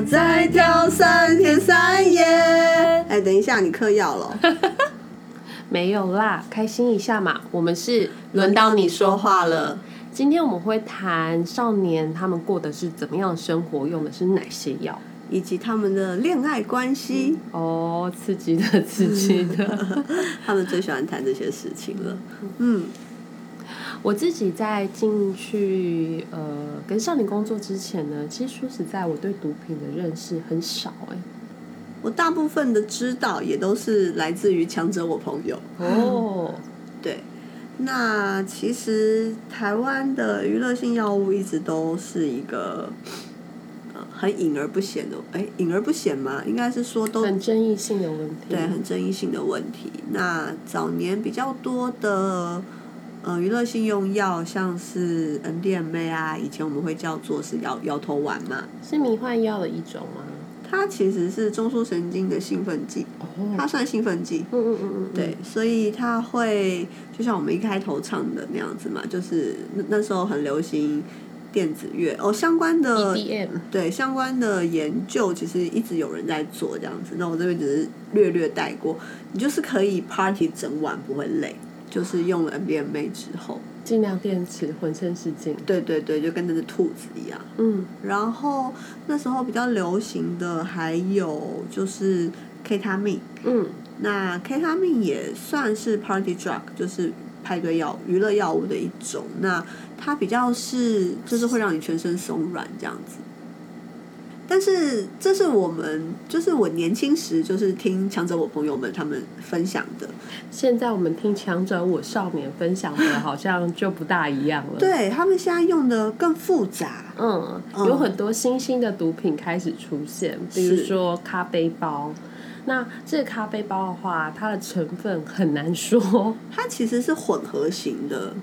要再跳三天三夜。哎，等一下，你嗑药了？没有啦，开心一下嘛。我们是轮到你说话了。今天我们会谈少年他们过的是怎么样的生活，用的是哪些药，以及他们的恋爱关系。哦，刺激的，刺激的。他们最喜欢谈这些事情了。嗯。我自己在进去呃跟少年工作之前呢，其实说实在，我对毒品的认识很少哎。我大部分的知道也都是来自于强者我朋友哦。对，那其实台湾的娱乐性药物一直都是一个呃很隐而不显的，哎，隐而不显嘛，应该是说都很争议性的问题。对，很争议性的问题。那早年比较多的。呃，娱乐性用药像是 NDMA 啊，以前我们会叫做是摇摇头丸嘛，是迷幻药的一种吗？它其实是中枢神经的兴奋剂，它算兴奋剂。嗯嗯嗯嗯。对，所以它会就像我们一开头唱的那样子嘛，就是那那时候很流行电子乐哦，相关的 EDM 对相关的研究其实一直有人在做这样子，那我这边只是略略带过，你就是可以 party 整晚不会累。就是用了 NBMA 之后，尽量电池浑身是劲。对对对，就跟那只兔子一样。嗯，然后那时候比较流行的还有就是 K 他命。嗯，那 K 他命也算是 Party Drug，就是派对药、娱乐药物的一种。那它比较是，就是会让你全身松软这样子。但是这是我们，就是我年轻时就是听强者我朋友们他们分享的。现在我们听强者我少年分享的，好像就不大一样了。对他们现在用的更复杂，嗯，有很多新兴的毒品开始出现，比如说咖啡包。那这个咖啡包的话，它的成分很难说，它其实是混合型的，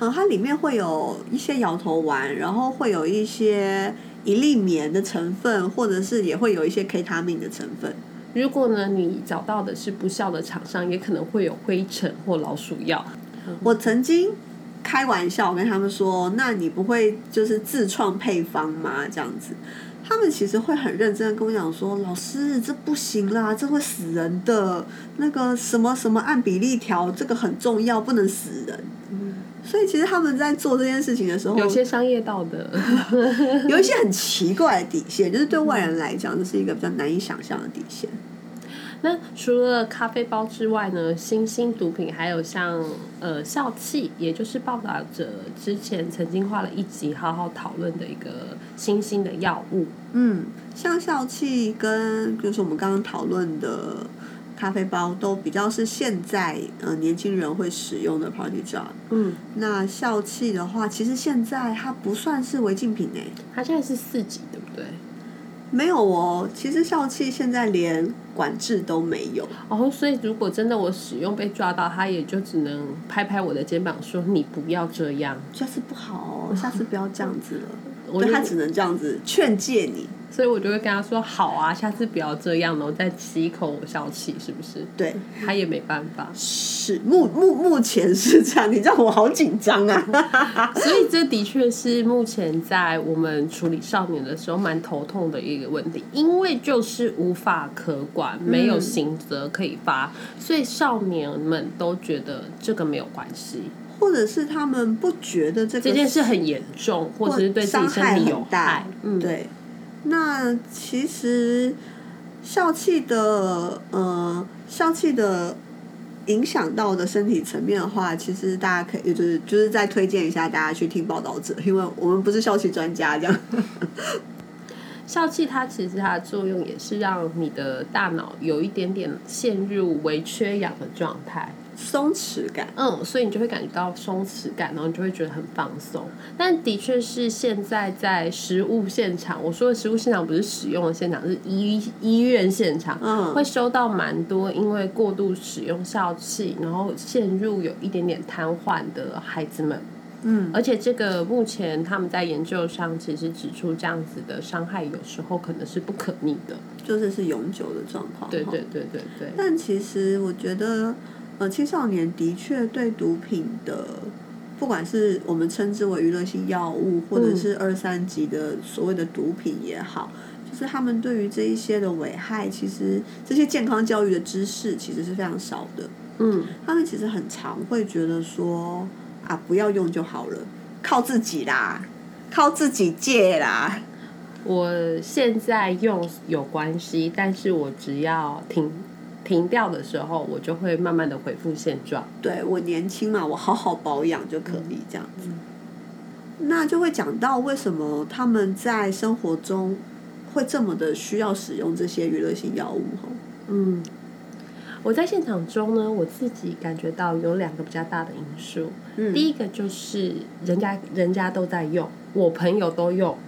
嗯，它里面会有一些摇头丸，然后会有一些。一粒棉的成分，或者是也会有一些 K 他命的成分。如果呢，你找到的是不孝的厂商，也可能会有灰尘或老鼠药。我曾经开玩笑跟他们说：“那你不会就是自创配方吗？”这样子，他们其实会很认真的跟我讲说：“老师，这不行啦，这会死人的。那个什么什么按比例调，这个很重要，不能死人。”所以其实他们在做这件事情的时候，有些商业道德，有一些很奇怪的底线，就是对外人来讲，这是一个比较难以想象的底线。那除了咖啡包之外呢，新兴毒品还有像呃笑气，也就是报道者之前曾经花了一集好好讨论的一个新兴的药物。嗯，像笑气跟就是我们刚刚讨论的。咖啡包都比较是现在呃年轻人会使用的 party drug。嗯，那笑气的话，其实现在它不算是违禁品诶，它现在是四级，对不对？没有哦，其实笑气现在连管制都没有。哦，所以如果真的我使用被抓到，他也就只能拍拍我的肩膀说：“你不要这样，下次不好哦，下次不要这样子了。”我他只能这样子劝诫你。所以我就会跟他说：“好啊，下次不要这样了。”我再吸一口我笑气，是不是？对，他也没办法。是目目目前是这样，你让我好紧张啊！所以这的确是目前在我们处理少年的时候蛮头痛的一个问题，因为就是无法可管，没有刑责可以发，所以少年们都觉得这个没有关系，或者是他们不觉得这这件事很严重，或者是对自己身体有害。嗯，对。那其实笑气的呃笑气的影响到的身体层面的话，其实大家可以就是就是再推荐一下大家去听报道者，因为我们不是笑气专家这样。笑气它其实它的作用也是让你的大脑有一点点陷入微缺氧的状态。松弛感，嗯，所以你就会感觉到松弛感，然后你就会觉得很放松。但的确是现在在食物现场，我说的食物现场不是使用的现场，是医医院现场，嗯，会收到蛮多因为过度使用笑气，然后陷入有一点点瘫痪的孩子们，嗯，而且这个目前他们在研究上其实指出，这样子的伤害有时候可能是不可逆的，就是是永久的状况。对对对对对。但其实我觉得。呃，青少年的确对毒品的，不管是我们称之为娱乐性药物，或者是二三级的所谓的毒品也好，就就是他们对于这一些的危害，其实这些健康教育的知识其实是非常少的。嗯，他们其实很常会觉得说啊，不要用就好了，靠自己啦，靠自己戒啦。我现在用有关系，但是我只要停停掉的时候，我就会慢慢的恢复现状。对我年轻嘛，我好好保养就可以这样子。那就会讲到为什么他们在生活中会这么的需要使用这些娱乐性药物嗯，我在现场中呢，我自己感觉到有两个比较大的因素。嗯，第一个就是人家人家都在用，我朋友都用，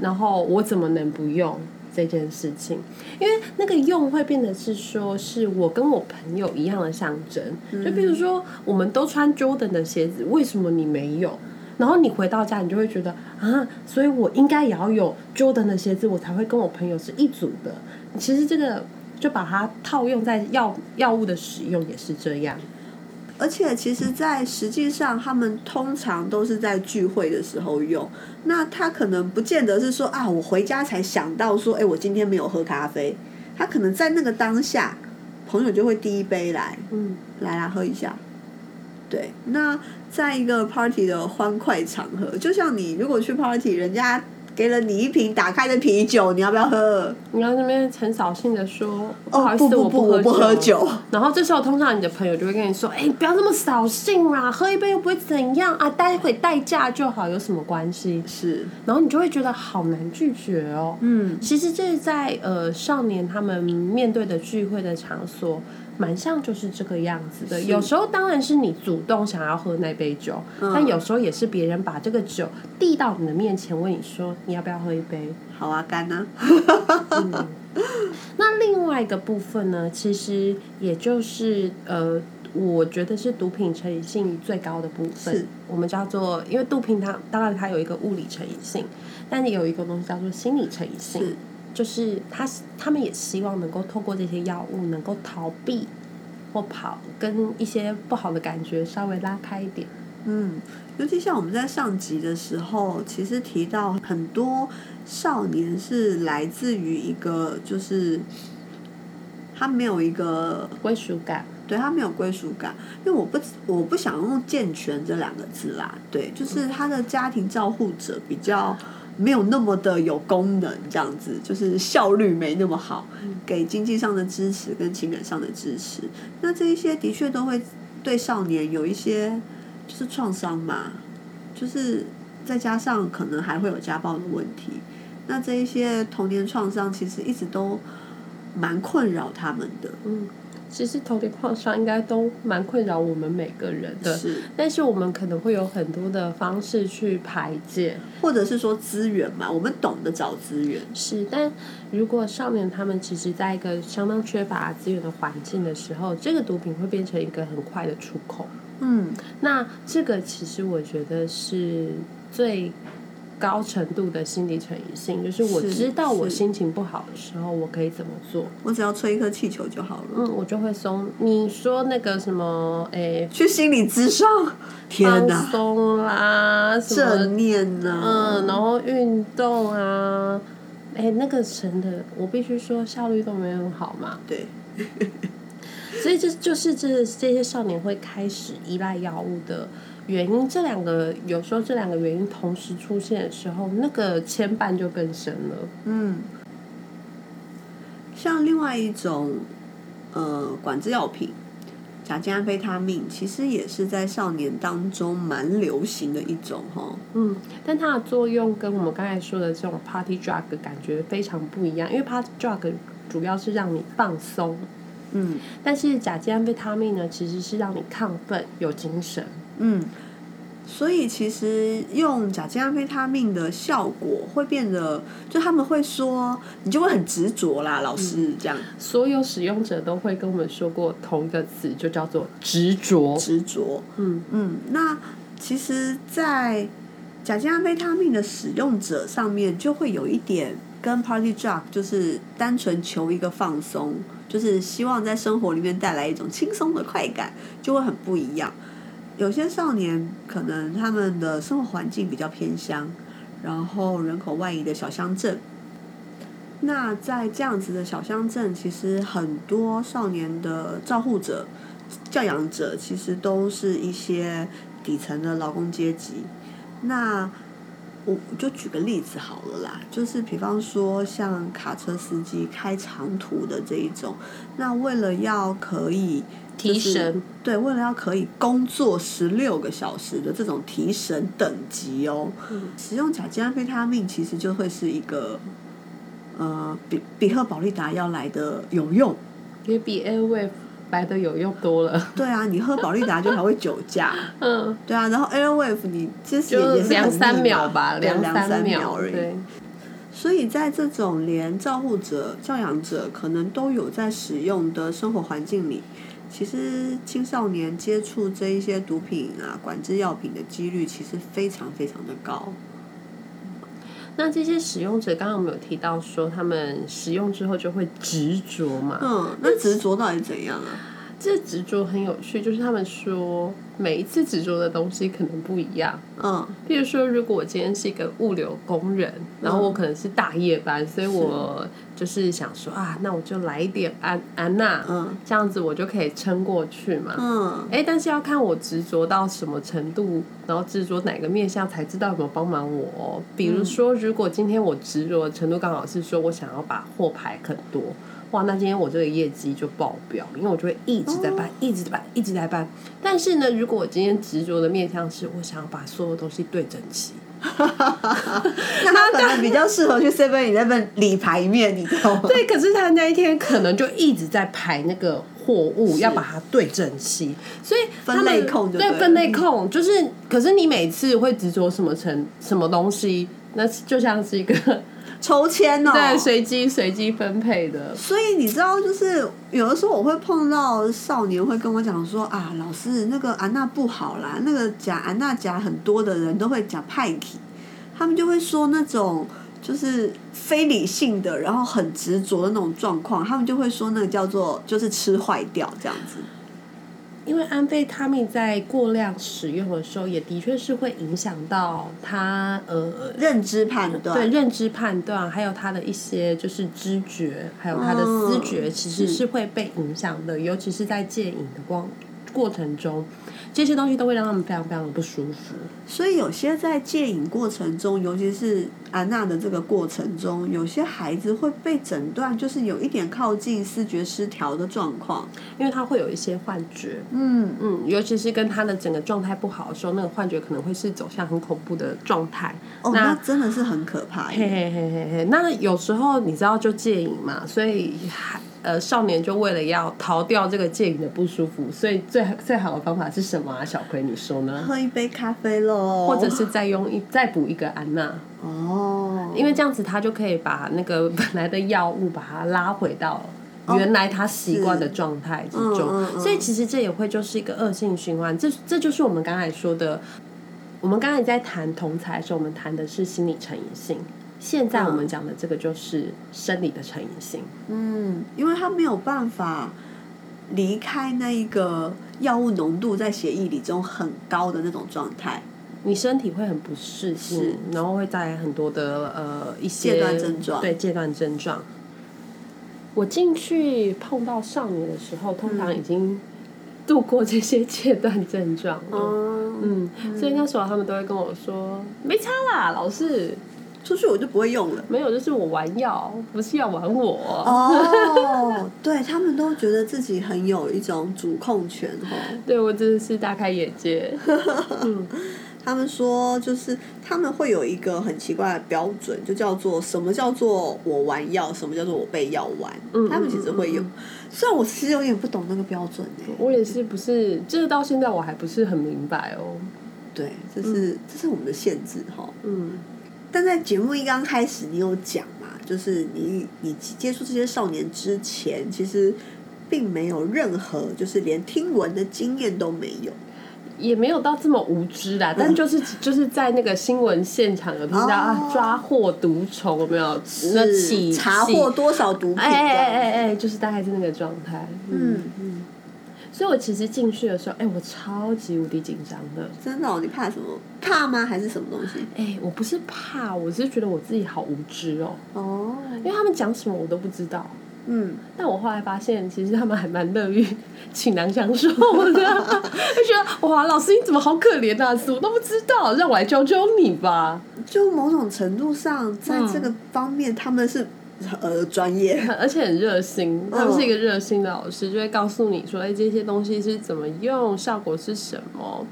然后我怎么能不用这件事情？因为那个用会变得是说，是我跟我朋友一样的象征。就比如说，我们都穿 Jordan 的鞋子，为什么你没有？然后你回到家，你就会觉得啊，所以我应该也要有 Jordan 的鞋子，我才会跟我朋友是一组的。其实这个就把它套用在药药物的使用也是这样。而且其实，在实际上，他们通常都是在聚会的时候用。那他可能不见得是说啊，我回家才想到说，哎，我今天没有喝咖啡。他可能在那个当下，朋友就会递一杯来，嗯，来啦，喝一下。对，那。在一个 party 的欢快场合，就像你如果去 party，人家给了你一瓶打开的啤酒，你要不要喝？你要那边很扫兴的说：“不好意思，我不不喝酒。”然后这时候通常你的朋友就会跟你说：“哎，不要那么扫兴啦，喝一杯又不会怎样啊，待会代驾就好，有什么关系？”是，然后你就会觉得好难拒绝哦。嗯，其实这是在呃少年他们面对的聚会的场所。蛮像就是这个样子的，有时候当然是你主动想要喝那杯酒，但有时候也是别人把这个酒递到你的面前，问你说你要不要喝一杯？好啊，干呢。那另外一个部分呢，其实也就是呃，我觉得是毒品成瘾性最高的部分。我们叫做，因为毒品它当然它有一个物理成瘾性，但你有一个东西叫做心理成瘾性。就是他，他们也希望能够透过这些药物，能够逃避或跑，跟一些不好的感觉稍微拉开一点。嗯，尤其像我们在上集的时候，其实提到很多少年是来自于一个，就是他没有一个归属感，对他没有归属感，因为我不我不想用健全这两个字啦，对，就是他的家庭照护者比较。没有那么的有功能，这样子就是效率没那么好，给经济上的支持跟情感上的支持，那这一些的确都会对少年有一些就是创伤嘛，就是再加上可能还会有家暴的问题，那这一些童年创伤其实一直都蛮困扰他们的。嗯。其实童年创伤应该都蛮困扰我们每个人的，但是我们可能会有很多的方式去排解，或者是说资源嘛，我们懂得找资源。是，但如果少年他们其实在一个相当缺乏资源的环境的时候，这个毒品会变成一个很快的出口。嗯，那这个其实我觉得是最。高程度的心理成瘾性，就是我知道我心情不好的时候，我可以怎么做？我只要吹一颗气球就好了。嗯，我就会松。你说那个什么？诶，去心理咨商，天哪，松啦，正念呐，嗯，然后运动啊，哎，那个神的，我必须说效率都没有好嘛。对，所以这就是这这些少年会开始依赖药物的。原因这两个有时候这两个原因同时出现的时候，那个牵绊就更深了。嗯，像另外一种呃管制药品，甲基安非他命，其实也是在少年当中蛮流行的一种哈。嗯，但它的作用跟我们刚才说的这种 party drug 感觉非常不一样，因为 party drug 主要是让你放松。嗯，但是甲基安非他命呢，其实是让你亢奋、有精神。嗯，所以其实用甲基安非他命的效果会变得，就他们会说，你就会很执着啦，老师这样。所有使用者都会跟我们说过同一个词，就叫做执着。执着。嗯嗯，那其实，在甲基安非他命的使用者上面，就会有一点跟 Party Drug 就是单纯求一个放松，就是希望在生活里面带来一种轻松的快感，就会很不一样。有些少年可能他们的生活环境比较偏乡，然后人口外移的小乡镇，那在这样子的小乡镇，其实很多少年的照护者、教养者，其实都是一些底层的劳工阶级。那我就举个例子好了啦，就是比方说像卡车司机开长途的这一种，那为了要可以提神，对，为了要可以工作十六个小时的这种提神等级哦，使用甲基安非他命其实就会是一个。呃，比比赫保利达要来的有用，也比 Airwave 来的有用多了。对啊，你喝宝利达就还会酒驾。嗯。对啊，然后 Airwave 你其实也是两三秒吧，两三秒而已。所以在这种连照护者、教养者可能都有在使用的生活环境里，其实青少年接触这一些毒品啊、管制药品的几率其实非常非常的高。那这些使用者刚刚我们有提到说，他们使用之后就会执着嘛？嗯，那执着到底怎样啊？这执着很有趣，就是他们说每一次执着的东西可能不一样。嗯，譬如说，如果我今天是一个物流工人，然后我可能是大夜班，所以我就是想说啊，那我就来一点安安娜，嗯，这样子我就可以撑过去嘛。嗯，哎，但是要看我执着到什么程度，然后执着哪个面向才知道有没有帮忙我。比如说，如果今天我执着的程度刚好是说我想要把货排很多。哇，那今天我这个业绩就爆表，因为我就会一直在搬，一直在搬，一直在搬。但是呢，如果我今天执着的面向是我想要把所有东西对整齐 那他可能比较适合去 Seven Eleven 理排面，你知道吗？对，可是他那一天可能就一直在排那个货物，要把它对整齐，所以分类控对分类控就是，可是你每次会执着什么成什么东西，那就像是一个。抽签哦，对，随机随机分配的。所以你知道，就是有的时候我会碰到少年会跟我讲说啊，老师那个安娜不好啦，那个讲安娜讲很多的人都会讲派克，他们就会说那种就是非理性的，然后很执着的那种状况，他们就会说那个叫做就是吃坏掉这样子。因为安非他命在过量使用的时候，也的确是会影响到他呃认知判断，对认知判断，还有他的一些就是知觉，还有他的思觉，其实是会被影响的，尤其是在戒瘾的光过程中。这些东西都会让他们非常非常的不舒服，所以有些在戒瘾过程中，尤其是安娜的这个过程中，有些孩子会被诊断就是有一点靠近视觉失调的状况，因为他会有一些幻觉，嗯嗯，尤其是跟他的整个状态不好的时候，那个幻觉可能会是走向很恐怖的状态，哦，那真的是很可怕，嘿嘿嘿嘿嘿。那有时候你知道就戒瘾嘛，所以还。呃，少年就为了要逃掉这个戒瘾的不舒服，所以最最好的方法是什么啊？小葵，你说呢？喝一杯咖啡喽，或者是再用一再补一个安娜哦，因为这样子他就可以把那个 本来的药物把它拉回到原来他习惯的状态之中，所以其实这也会就是一个恶性循环。这这就是我们刚才说的，我们刚才在谈同才的时候，我们谈的是心理成瘾性。现在我们讲的这个就是生理的成瘾性。嗯，因为他没有办法离开那一个药物浓度在血液里中很高的那种状态，你身体会很不适应，然后会带来很多的呃一些戒断症状。对戒断症状。我进去碰到少年的时候，通常已经度过这些戒断症状了。嗯，所以那时候他们都会跟我说：“没差啦，老师。”出去我就不会用了。没有，就是我玩药，不是要玩我。哦，对他们都觉得自己很有一种主控权哦。对我真的是大开眼界。嗯，他们说就是他们会有一个很奇怪的标准，就叫做什么叫做我玩药，什么叫做我被药玩。嗯，他们其实会有，虽然我其实有点不懂那个标准我也是不是，这到现在我还不是很明白哦。对，这是这是我们的限制哈。嗯。但在节目一刚开始，你有讲嘛？就是你你接触这些少年之前，其实并没有任何，就是连听闻的经验都没有，也没有到这么无知啦。但就是就是在那个新闻现场有听到啊，抓获毒虫有没有？那起查获多少毒品？哎哎哎哎，就是大概是那个状态。嗯嗯。所以我其实进去的时候，哎，我超级无敌紧张的。真的？你怕什么？怕吗？还是什么东西？哎，我不是怕，我是觉得我自己好无知哦。哦。因为他们讲什么我都不知道。嗯。但我后来发现，其实他们还蛮乐于倾囊相授的，就觉得哇，老师你怎么好可怜啊？什么都不知道，让我来教教你吧。就某种程度上，在这个方面，他们是。呃，专业，而且很热心。他们是一个热心的老师，就会告诉你说：“哎，这些东西是怎么用，效果是什么。”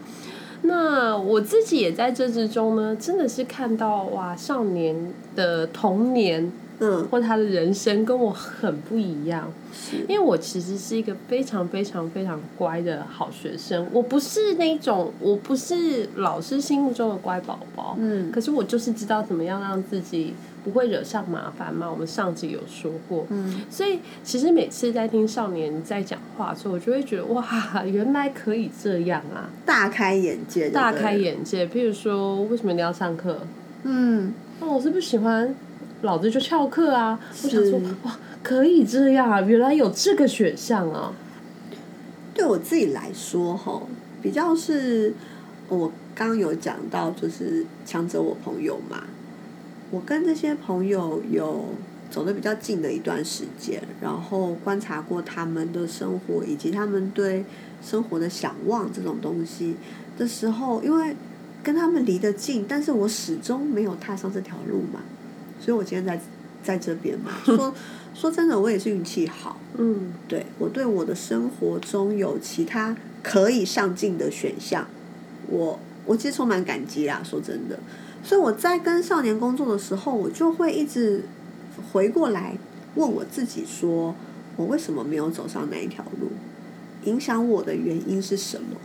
那我自己也在这之中呢，真的是看到哇，少年的童年，嗯，或他的人生跟我很不一样。因为我其实是一个非常非常非常乖的好学生，我不是那种，我不是老师心目中的乖宝宝。嗯，可是我就是知道怎么样让自己。不会惹上麻烦吗？我们上集有说过，嗯，所以其实每次在听少年在讲话的时候，我就会觉得哇，原来可以这样啊，大开眼界，大开眼界。譬如说，为什么你要上课？嗯，那我是不喜欢，老子就翘课啊。我想说，哇，可以这样啊，原来有这个选项啊。对我自己来说，哈，比较是我刚刚有讲到，就是强者我朋友嘛。我跟这些朋友有走的比较近的一段时间，然后观察过他们的生活以及他们对生活的想望这种东西的时候，因为跟他们离得近，但是我始终没有踏上这条路嘛，所以我今天在在这边嘛，说 说真的，我也是运气好，嗯，对我对我的生活中有其他可以上进的选项，我我其实充满感激啦，说真的。所以我在跟少年工作的时候，我就会一直回过来问我自己：说我为什么没有走上那一条路？影响我的原因是什么？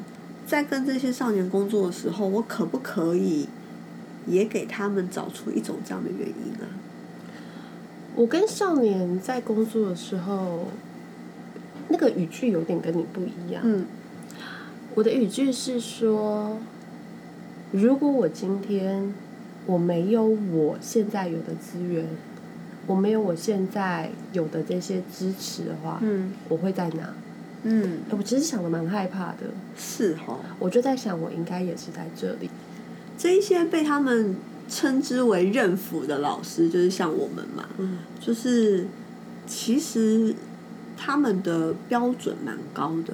在跟这些少年工作的时候，我可不可以也给他们找出一种这样的原因啊？我跟少年在工作的时候，那个语句有点跟你不一样。嗯，我的语句是说，如果我今天。我没有我现在有的资源，我没有我现在有的这些支持的话，嗯，我会在哪？嗯，我其实想的蛮害怕的。是哈，我就在想，我应该也是在这里。这一些被他们称之为认辅的老师，就是像我们嘛，嗯，就是其实他们的标准蛮高的。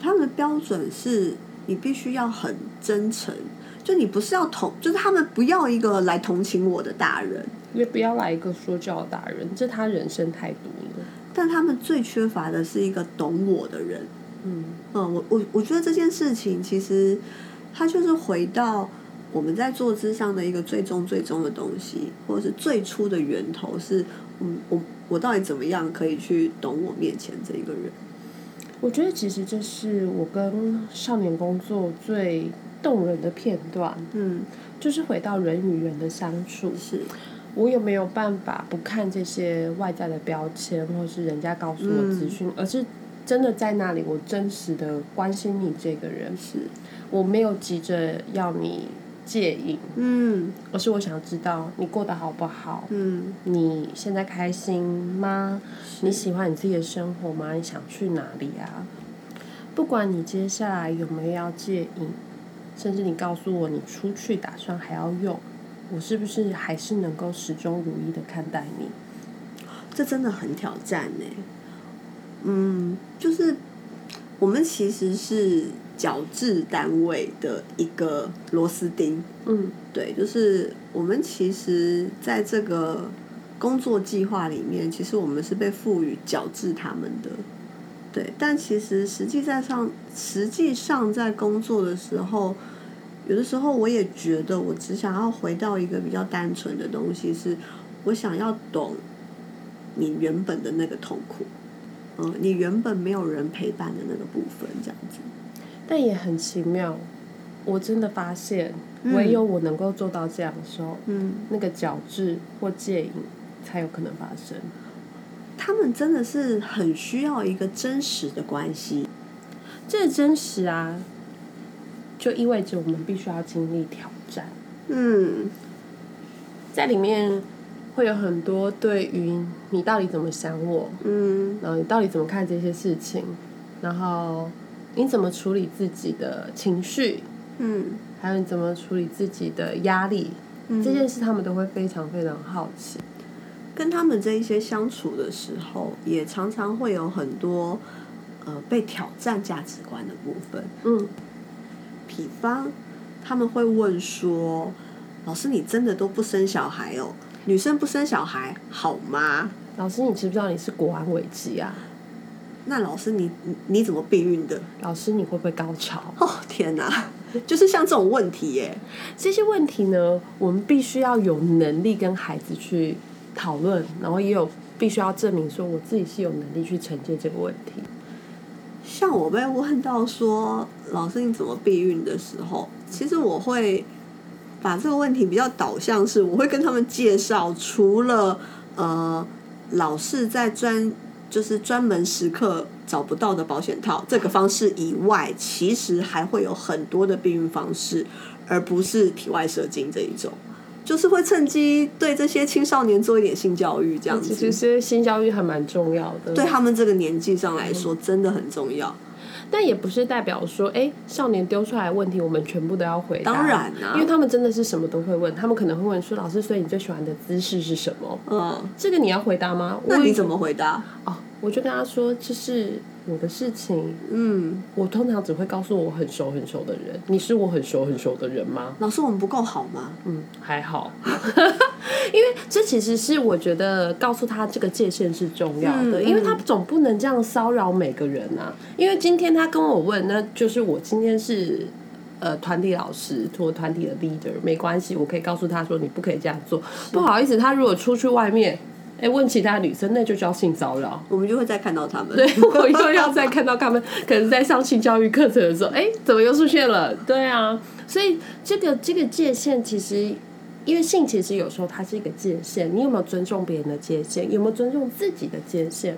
他们的标准是你必须要很真诚。就你不是要同，就是他们不要一个来同情我的大人，也不要来一个说教的大人，这他人生太多了。但他们最缺乏的是一个懂我的人。嗯嗯，我我我觉得这件事情其实，它就是回到我们在做之上的一个最终最终的东西，或者是最初的源头是，嗯，我我到底怎么样可以去懂我面前这一个人？我觉得其实这是我跟少年工作最。动人的片段，嗯，就是回到人与人的相处。是，我有没有办法不看这些外在的标签，或是人家告诉我资讯，而是真的在那里，我真实的关心你这个人。是，我没有急着要你介意，嗯，而是我想知道你过得好不好，嗯，你现在开心吗？你喜欢你自己的生活吗？你想去哪里啊？不管你接下来有没有要介意。甚至你告诉我你出去打算还要用，我是不是还是能够始终如一的看待你？这真的很挑战呢。嗯，就是我们其实是矫治单位的一个螺丝钉。嗯，对，就是我们其实在这个工作计划里面，其实我们是被赋予矫治他们的。对，但其实实际在上，实际上在工作的时候，有的时候我也觉得，我只想要回到一个比较单纯的东西，是我想要懂你原本的那个痛苦，嗯，你原本没有人陪伴的那个部分，这样子。但也很奇妙，我真的发现，唯有我能够做到这样的时候，嗯，那个角质或戒瘾才有可能发生。他们真的是很需要一个真实的关系，这真实啊，就意味着我们必须要经历挑战。嗯，在里面会有很多对于你到底怎么想我，嗯，然后你到底怎么看这些事情，然后你怎么处理自己的情绪，嗯，还有你怎么处理自己的压力，这件事他们都会非常非常好奇。跟他们这一些相处的时候，也常常会有很多呃被挑战价值观的部分。嗯，比方他们会问说：“老师，你真的都不生小孩哦？女生不生小孩好吗？”老师，你知不知道你是国安危机啊？那老师，你你怎么避孕的？老师，你会不会高潮？哦天哪！就是像这种问题耶，这些问题呢，我们必须要有能力跟孩子去。讨论，然后也有必须要证明说我自己是有能力去承接这个问题。像我被问到说老师你怎么避孕的时候，其实我会把这个问题比较导向是，我会跟他们介绍，除了呃老是在专就是专门时刻找不到的保险套这个方式以外，其实还会有很多的避孕方式，而不是体外射精这一种。就是会趁机对这些青少年做一点性教育，这样子。其实性教育还蛮重要的，对他们这个年纪上来说，真的很重要。但也不是代表说，哎，少年丢出来的问题，我们全部都要回答。当然啊，因为他们真的是什么都会问，他们可能会问说：“老师，所以你最喜欢的姿势是什么？”嗯，这个你要回答吗？那你怎么回答？哦，我就跟他说：“这是。”我的事情，嗯，我通常只会告诉我很熟很熟的人。你是我很熟很熟的人吗？老师，我们不够好吗？嗯，还好，因为这其实是我觉得告诉他这个界限是重要的，因为他总不能这样骚扰每个人啊。因为今天他跟我问，那就是我今天是呃团体老师，或团体的 leader，没关系，我可以告诉他说你不可以这样做。不好意思，他如果出去外面。哎，问其他女生，那就叫性骚扰。我们就会再看到他们。对，我又要再看到他们，可能在上性教育课程的时候，哎，怎么又出现了？对啊，所以这个这个界限，其实因为性，其实有时候它是一个界限。你有没有尊重别人的界限？有没有尊重自己的界限？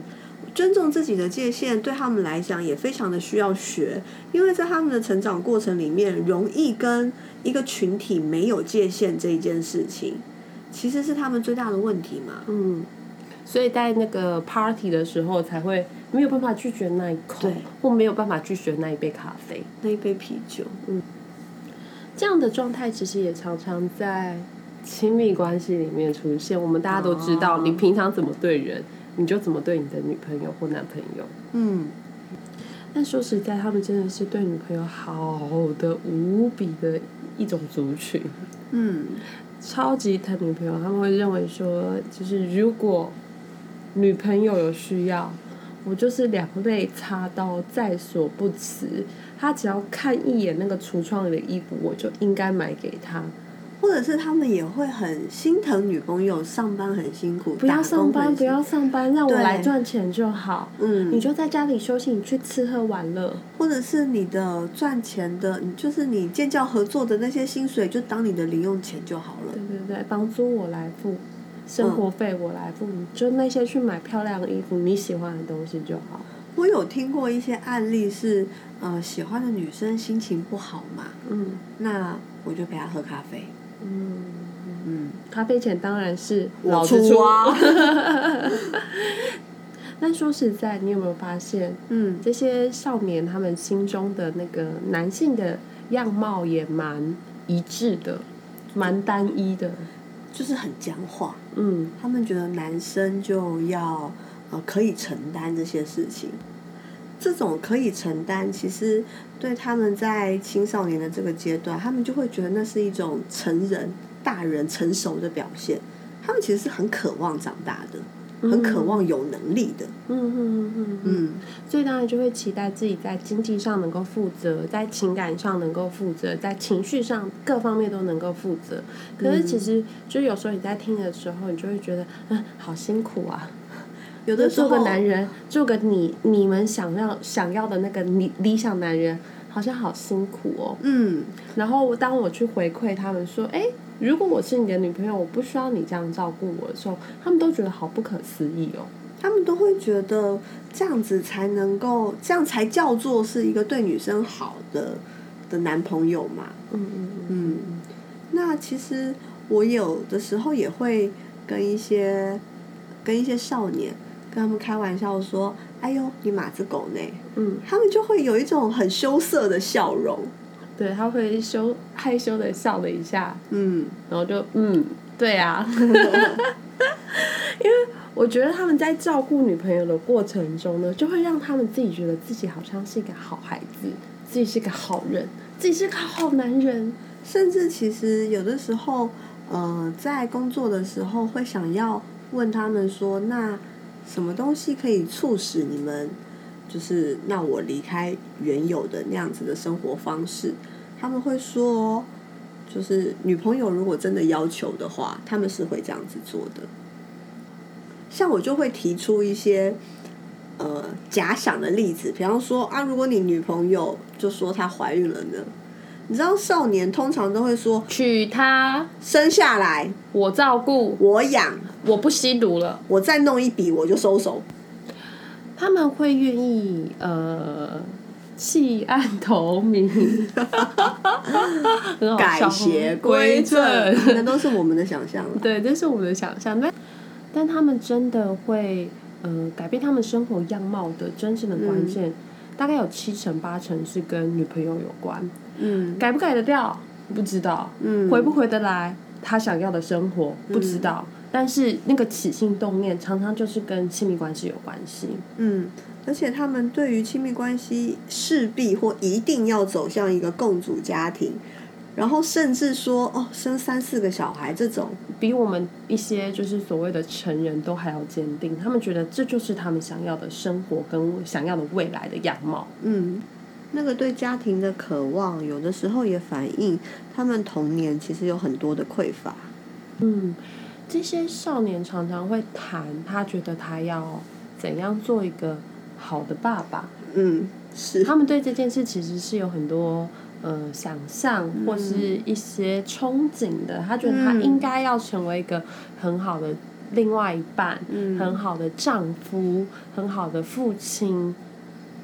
尊重自己的界限对他们来讲也非常的需要学，因为在他们的成长过程里面，容易跟一个群体没有界限这一件事情。其实是他们最大的问题嘛。嗯，所以在那个 party 的时候才会没有办法拒绝那一口，或没有办法拒绝那一杯咖啡、那一杯啤酒。嗯，这样的状态其实也常常在亲密关系里面出现。我们大家都知道，你平常怎么对人，你就怎么对你的女朋友或男朋友。嗯，但说实在，他们真的是对女朋友好的无比的一种族群。嗯。超级疼女朋友，他们会认为说，就是如果女朋友有需要，我就是两肋插刀在所不辞。他只要看一眼那个橱窗里的衣服，我就应该买给他。或者是他们也会很心疼女朋友上班很辛苦，不要上班，不要上班，让我来赚钱就好。嗯，你就在家里休息，你去吃喝玩乐，或者是你的赚钱的，你就是你建教合作的那些薪水，就当你的零用钱就好了。对对对，房租我来付，生活费我来付，就那些去买漂亮的衣服，你喜欢的东西就好。我有听过一些案例是，呃，喜欢的女生心情不好嘛，嗯，那我就陪她喝咖啡。嗯嗯，咖啡钱当然是我出啊。但说实在，你有没有发现，嗯，这些少年他们心中的那个男性的样貌也蛮一致的，蛮单一的，就是很僵化。嗯，他们觉得男生就要呃可以承担这些事情。这种可以承担，其实对他们在青少年的这个阶段，他们就会觉得那是一种成人、大人成熟的表现。他们其实是很渴望长大的，很渴望有能力的。嗯嗯嗯嗯。所以当然就会期待自己在经济上能够负责，在情感上能够负责，在情绪上各方面都能够负责。可是其实，就有时候你在听的时候，你就会觉得，嗯，好辛苦啊。有的做个男人，做个你你们想要想要的那个理理想男人，好像好辛苦哦。嗯。然后当我去回馈他们说，哎，如果我是你的女朋友，我不需要你这样照顾我的时候，他们都觉得好不可思议哦。他们都会觉得这样子才能够，这样才叫做是一个对女生好的的男朋友嘛。嗯嗯嗯。那其实我有的时候也会跟一些跟一些少年。跟他们开玩笑说：“哎呦，你马子狗呢？”嗯，他们就会有一种很羞涩的笑容。对，他会羞害羞的笑了一下。嗯，然后就嗯，对啊。因为我觉得他们在照顾女朋友的过程中呢，就会让他们自己觉得自己好像是一个好孩子，自己是个好人，自己是个好男人。甚至其实有的时候，呃，在工作的时候会想要问他们说：“那什么东西可以促使你们，就是让我离开原有的那样子的生活方式？”他们会说：“就是女朋友如果真的要求的话，他们是会这样子做的。”像我就会提出一些呃假想的例子，比方说啊，如果你女朋友就说她怀孕了呢？你知道少年通常都会说娶她生下来，我照顾我养，我不吸毒了，我再弄一笔我就收手。他们会愿意呃弃暗投明，改邪归正，那都是我们的想象。对，这是我们的想象。但但他们真的会呃改变他们生活样貌的真正的关键，大概有七成八成是跟女朋友有关。嗯，改不改得掉不知道，嗯，回不回得来他想要的生活不知道，但是那个起心动念常常就是跟亲密关系有关系。嗯，而且他们对于亲密关系势必或一定要走向一个共组家庭。然后甚至说哦，生三四个小孩这种，比我们一些就是所谓的成人都还要坚定。他们觉得这就是他们想要的生活跟想要的未来的样貌。嗯，那个对家庭的渴望，有的时候也反映他们童年其实有很多的匮乏。嗯，这些少年常常会谈，他觉得他要怎样做一个好的爸爸。嗯，是。他们对这件事其实是有很多。呃，想象或是一些憧憬的，他觉得他应该要成为一个很好的另外一半，很好的丈夫，很好的父亲，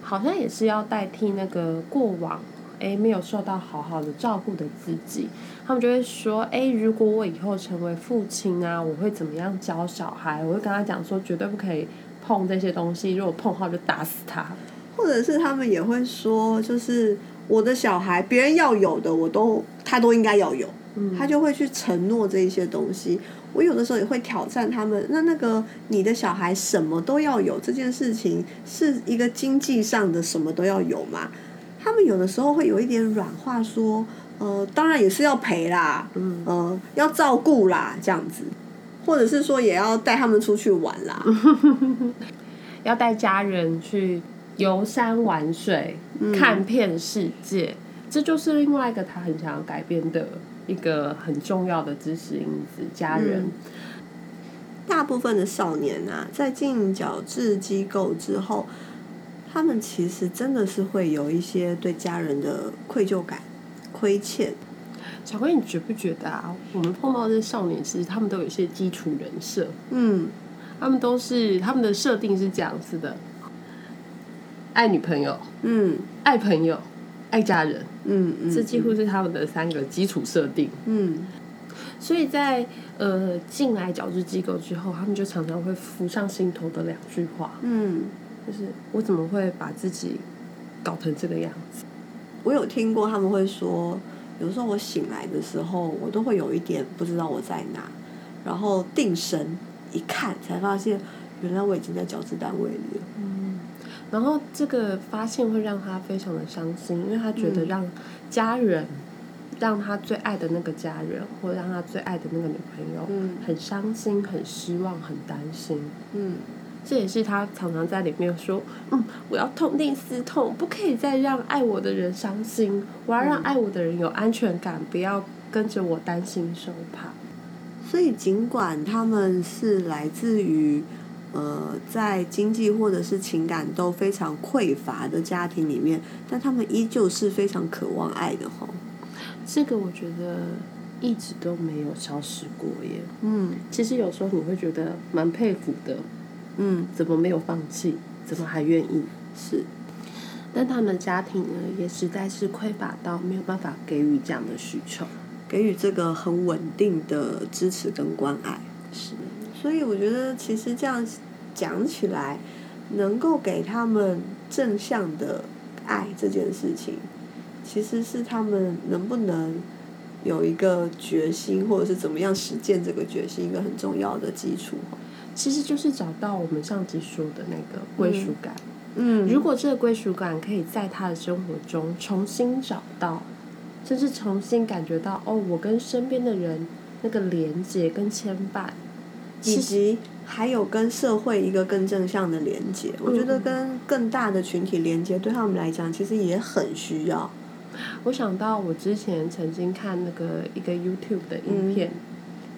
好像也是要代替那个过往哎没有受到好好的照顾的自己。他们就会说，哎，如果我以后成为父亲啊，我会怎么样教小孩？我会跟他讲说，绝对不可以碰这些东西，如果碰的话就打死他。或者是他们也会说，就是。我的小孩，别人要有的，我都他都应该要有，他就会去承诺这一些东西。我有的时候也会挑战他们。那那个你的小孩什么都要有这件事情，是一个经济上的什么都要有吗？他们有的时候会有一点软化，说，呃，当然也是要陪啦，嗯，要照顾啦，这样子，或者是说也要带他们出去玩啦，要带家人去。游山玩水，看遍世界，这就是另外一个他很想要改变的一个很重要的知识因子。家人，大部分的少年啊，在进矫治机构之后，他们其实真的是会有一些对家人的愧疚感、亏欠。小辉，你觉不觉得啊？我们碰到这些少年，其实他们都有一些基础人设。嗯，他们都是他们的设定是这样子的。爱女朋友，嗯，爱朋友，爱家人，嗯嗯，这几乎是他们的三个基础设定，嗯，所以在呃进来矫治机构之后，他们就常常会浮上心头的两句话，嗯，就是我怎么会把自己搞成这个样子？我有听过他们会说，有时候我醒来的时候，我都会有一点不知道我在哪，然后定神一看，才发现原来我已经在矫治单位里了。然后这个发现会让他非常的伤心，因为他觉得让家人，让他最爱的那个家人，或让他最爱的那个女朋友，很伤心、很失望、很担心。嗯，这也是他常常在里面说：“嗯，我要痛定思痛，不可以再让爱我的人伤心，我要让爱我的人有安全感，不要跟着我担心受怕。”所以，尽管他们是来自于。呃，在经济或者是情感都非常匮乏的家庭里面，但他们依旧是非常渴望爱的哈。这个我觉得一直都没有消失过耶。嗯，其实有时候你会觉得蛮佩服的。嗯，怎么没有放弃？怎么还愿意？是，但他们的家庭呢，也实在是匮乏到没有办法给予这样的需求，给予这个很稳定的支持跟关爱。是。所以我觉得，其实这样讲起来，能够给他们正向的爱这件事情，其实是他们能不能有一个决心，或者是怎么样实践这个决心一个很重要的基础。其实就是找到我们上集说的那个归属感。嗯，如果这个归属感可以在他的生活中重新找到，甚至重新感觉到哦，我跟身边的人那个连接跟牵绊，以及还有跟社会一个更正向的连接，我觉得跟更大的群体连接对他们来讲其实也很需要。我想到我之前曾经看那个一个 YouTube 的影片，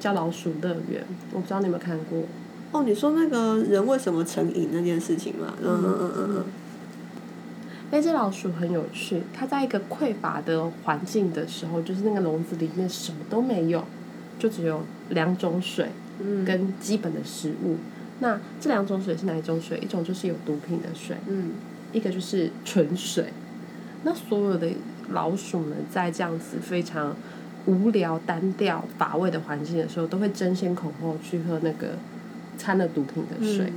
叫《老鼠乐园》，我不知道你有没有看过。哦，你说那个人为什么成瘾那件事情吗？嗯嗯嗯嗯。那只老鼠很有趣，它在一个匮乏的环境的时候，就是那个笼子里面什么都没有，就只有两种水，跟基本的食物。那这两种水是哪一种水？一种就是有毒品的水，嗯，一个就是纯水。那所有的老鼠们在这样子非常无聊、单调、乏味的环境的时候，都会争先恐后去喝那个。掺了毒品的水，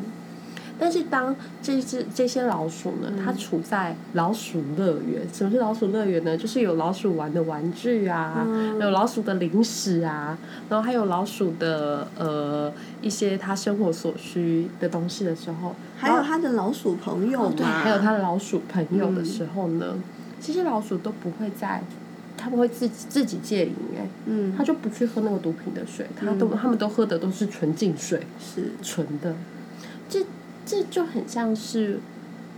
但是当这只这些老鼠呢，它处在老鼠乐园。什么是老鼠乐园呢？就是有老鼠玩的玩具啊，有老鼠的零食啊，然后还有老鼠的呃一些它生活所需的东西的时候，还有它的老鼠朋友对，还有它的老鼠朋友的时候呢，这些老鼠都不会在。他不会自己自己戒瘾哎，嗯，他就不去喝那个毒品的水，他都他们都喝的都是纯净水，是纯的。这这就很像是，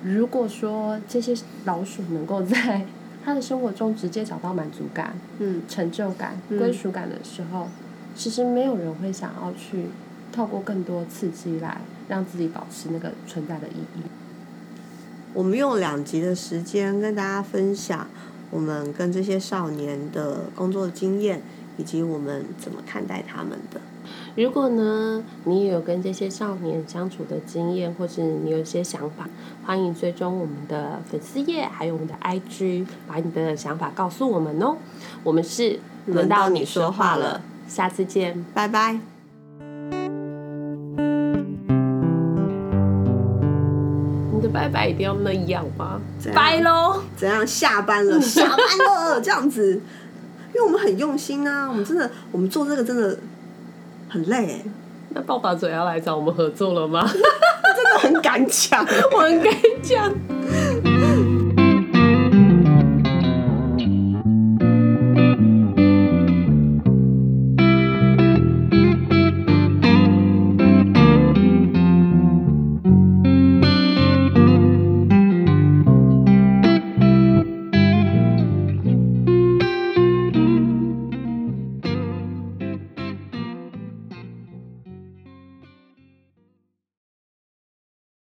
如果说这些老鼠能够在 他的生活中直接找到满足感、嗯，成就感、归属感的时候，其实没有人会想要去透过更多刺激来让自己保持那个存在的意义。我们用两集的时间跟大家分享。我们跟这些少年的工作经验，以及我们怎么看待他们的。如果呢，你也有跟这些少年相处的经验，或是你有一些想法，欢迎追踪我们的粉丝页，还有我们的 IG，把你的想法告诉我们哦。我们是轮到你说话了，下次见，拜拜。你的拜拜，一定要那样吗？拜喽！怎样？下班了，下班了，这样子，因为我们很用心啊，我们真的，我们做这个真的很累。那爸爸嘴要来找我们合作了吗？真的很敢讲，我很敢讲。